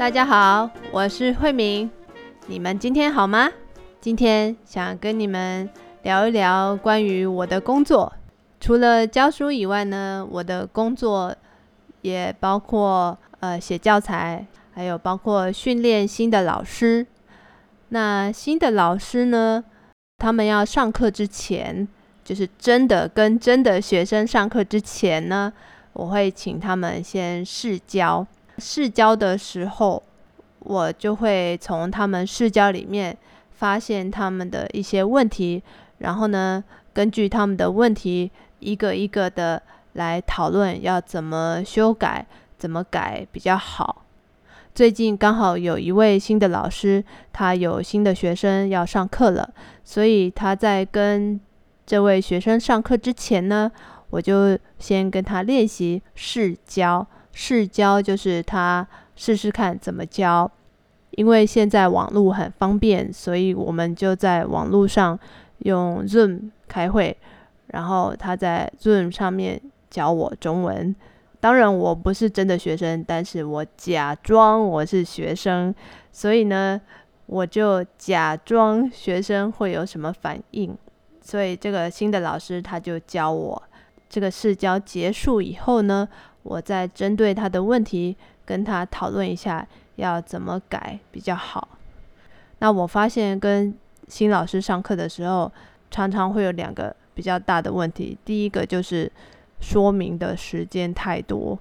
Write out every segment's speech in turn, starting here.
大家好，我是慧明，你们今天好吗？今天想跟你们聊一聊关于我的工作。除了教书以外呢，我的工作也包括呃写教材，还有包括训练新的老师。那新的老师呢，他们要上课之前，就是真的跟真的学生上课之前呢，我会请他们先试教。试教的时候，我就会从他们试教里面发现他们的一些问题，然后呢，根据他们的问题一个一个的来讨论要怎么修改，怎么改比较好。最近刚好有一位新的老师，他有新的学生要上课了，所以他在跟这位学生上课之前呢，我就先跟他练习试教。试教就是他试试看怎么教，因为现在网络很方便，所以我们就在网络上用 Zoom 开会，然后他在 Zoom 上面教我中文。当然我不是真的学生，但是我假装我是学生，所以呢，我就假装学生会有什么反应。所以这个新的老师他就教我，这个试教结束以后呢。我再针对他的问题跟他讨论一下，要怎么改比较好。那我发现跟新老师上课的时候，常常会有两个比较大的问题。第一个就是说明的时间太多，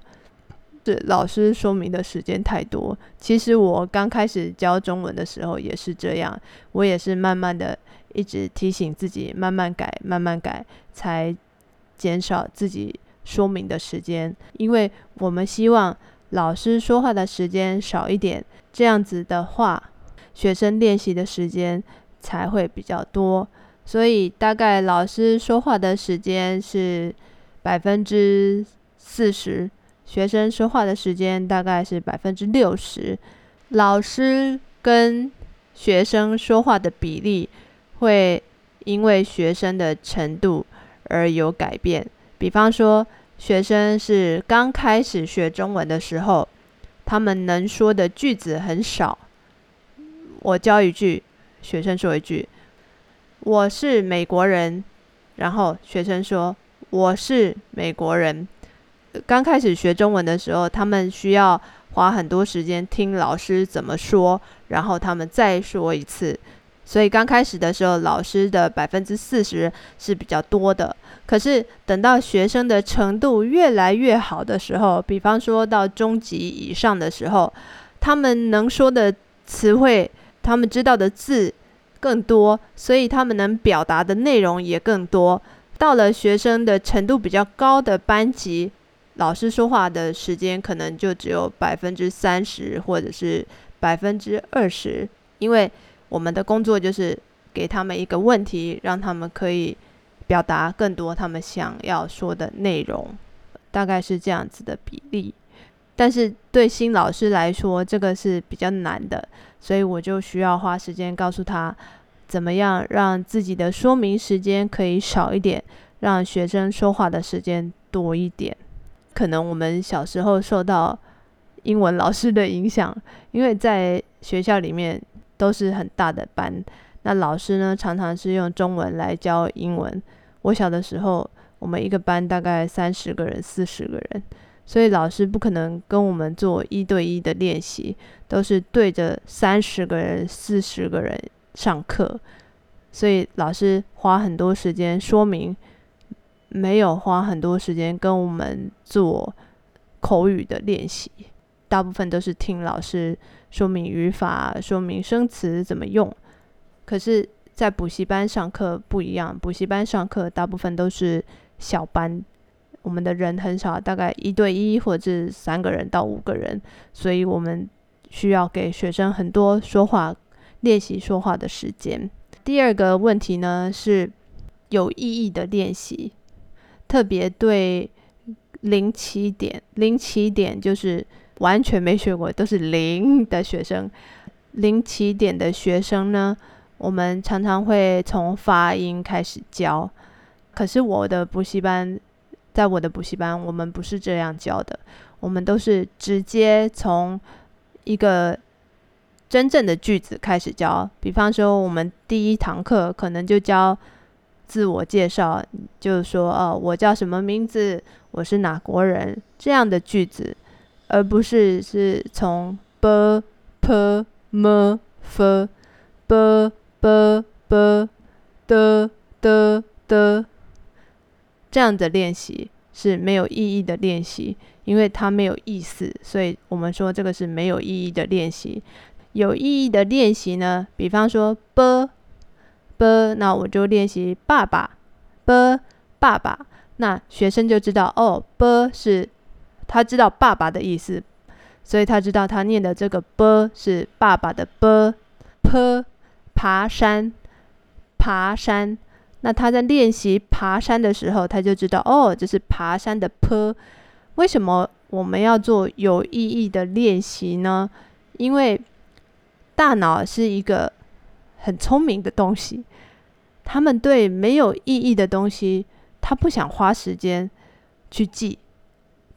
是老师说明的时间太多。其实我刚开始教中文的时候也是这样，我也是慢慢的一直提醒自己，慢慢改，慢慢改，才减少自己。说明的时间，因为我们希望老师说话的时间少一点，这样子的话，学生练习的时间才会比较多。所以大概老师说话的时间是百分之四十，学生说话的时间大概是百分之六十。老师跟学生说话的比例会因为学生的程度而有改变，比方说。学生是刚开始学中文的时候，他们能说的句子很少。我教一句，学生说一句：“我是美国人。”然后学生说：“我是美国人。”刚开始学中文的时候，他们需要花很多时间听老师怎么说，然后他们再说一次。所以刚开始的时候，老师的百分之四十是比较多的。可是等到学生的程度越来越好的时候，比方说到中级以上的时候，他们能说的词汇，他们知道的字更多，所以他们能表达的内容也更多。到了学生的程度比较高的班级，老师说话的时间可能就只有百分之三十或者是百分之二十，因为。我们的工作就是给他们一个问题，让他们可以表达更多他们想要说的内容，大概是这样子的比例。但是对新老师来说，这个是比较难的，所以我就需要花时间告诉他，怎么样让自己的说明时间可以少一点，让学生说话的时间多一点。可能我们小时候受到英文老师的影响，因为在学校里面。都是很大的班，那老师呢常常是用中文来教英文。我小的时候，我们一个班大概三十个人、四十个人，所以老师不可能跟我们做一对一的练习，都是对着三十个人、四十个人上课，所以老师花很多时间说明，没有花很多时间跟我们做口语的练习。大部分都是听老师说明语法、说明生词怎么用。可是，在补习班上课不一样，补习班上课大部分都是小班，我们的人很少，大概一对一或者是三个人到五个人，所以我们需要给学生很多说话、练习说话的时间。第二个问题呢是有意义的练习，特别对零起点，零起点就是。完全没学过，都是零的学生，零起点的学生呢，我们常常会从发音开始教。可是我的补习班，在我的补习班，我们不是这样教的，我们都是直接从一个真正的句子开始教。比方说，我们第一堂课可能就教自我介绍，就是说，哦，我叫什么名字，我是哪国人这样的句子，而不是是从 b p m f b b b d d d 这样的练习是没有意义的练习。因为它没有意思，所以我们说这个是没有意义的练习。有意义的练习呢，比方说 b b，那我就练习爸爸 b 爸爸，那学生就知道哦 b 是他知道爸爸的意思，所以他知道他念的这个 b 是爸爸的 b p 爬山爬山，那他在练习爬山的时候，他就知道哦这是爬山的坡。为什么我们要做有意义的练习呢？因为大脑是一个很聪明的东西，他们对没有意义的东西，他不想花时间去记，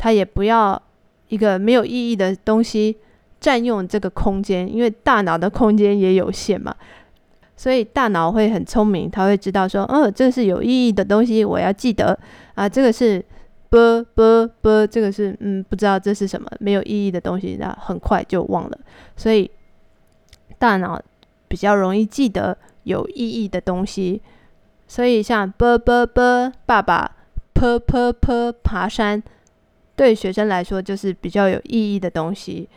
他也不要一个没有意义的东西占用这个空间，因为大脑的空间也有限嘛，所以大脑会很聪明，他会知道说，哦，这是有意义的东西，我要记得啊，这个是。啵啵啵，这个是嗯，不知道这是什么没有意义的东西，那很快就忘了。所以大脑比较容易记得有意义的东西。所以像啵啵啵，爸爸，p p p，爬山，对学生来说就是比较有意义的东西。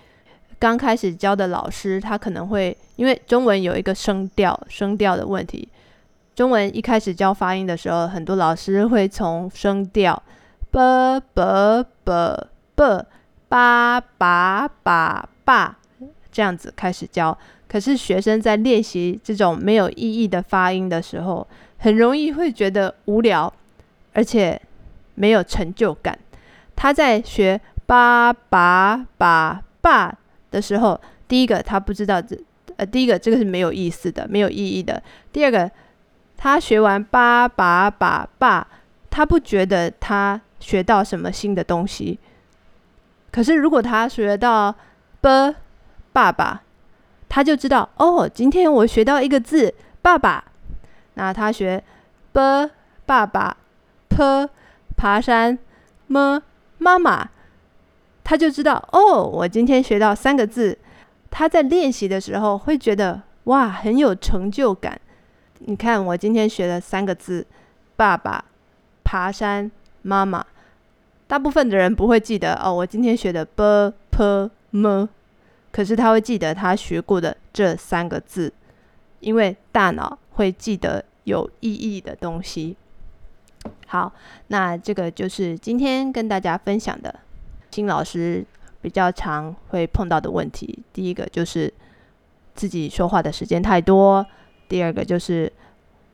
刚开始教的老师，他可能会因为中文有一个声调声调的问题，中文一开始教发音的时候，很多老师会从声调。b b b b 八八八八这样子开始教，可是学生在练习这种没有意义的发音的时候，很容易会觉得无聊，而且没有成就感。他在学八八八爸的时候，第一个他不知道这呃，第一个这个是没有意思的，没有意义的。第二个，他学完八八八爸，他不觉得他。学到什么新的东西？可是如果他学到 “b” 爸爸，他就知道哦，今天我学到一个字“爸爸”。那他学 “b” 爸爸，“p” 爬山么妈妈，他就知道哦，我今天学到三个字。他在练习的时候会觉得哇，很有成就感。你看，我今天学了三个字：爸爸、爬山、妈妈。大部分的人不会记得哦，我今天学的 b p m，可是他会记得他学过的这三个字，因为大脑会记得有意义的东西。好，那这个就是今天跟大家分享的新老师比较常会碰到的问题。第一个就是自己说话的时间太多，第二个就是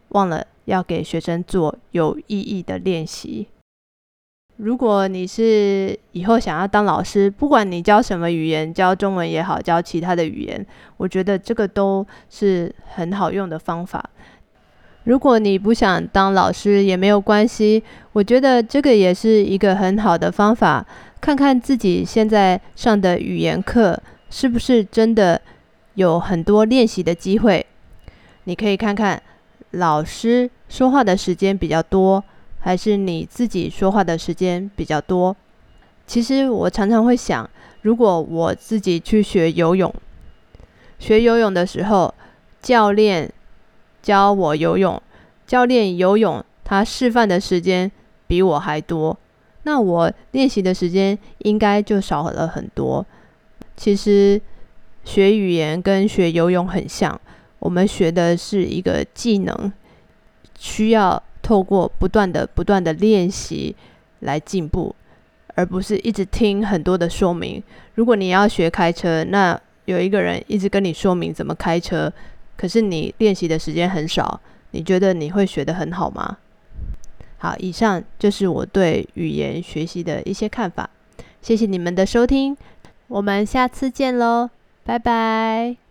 忘了要给学生做有意义的练习。如果你是以后想要当老师，不管你教什么语言，教中文也好，教其他的语言，我觉得这个都是很好用的方法。如果你不想当老师也没有关系，我觉得这个也是一个很好的方法。看看自己现在上的语言课是不是真的有很多练习的机会。你可以看看老师说话的时间比较多。还是你自己说话的时间比较多。其实我常常会想，如果我自己去学游泳，学游泳的时候，教练教我游泳，教练游泳他示范的时间比我还多，那我练习的时间应该就少了很多。其实学语言跟学游泳很像，我们学的是一个技能，需要。透过不断的、不断的练习来进步，而不是一直听很多的说明。如果你要学开车，那有一个人一直跟你说明怎么开车，可是你练习的时间很少，你觉得你会学得很好吗？好，以上就是我对语言学习的一些看法。谢谢你们的收听，我们下次见喽，拜拜。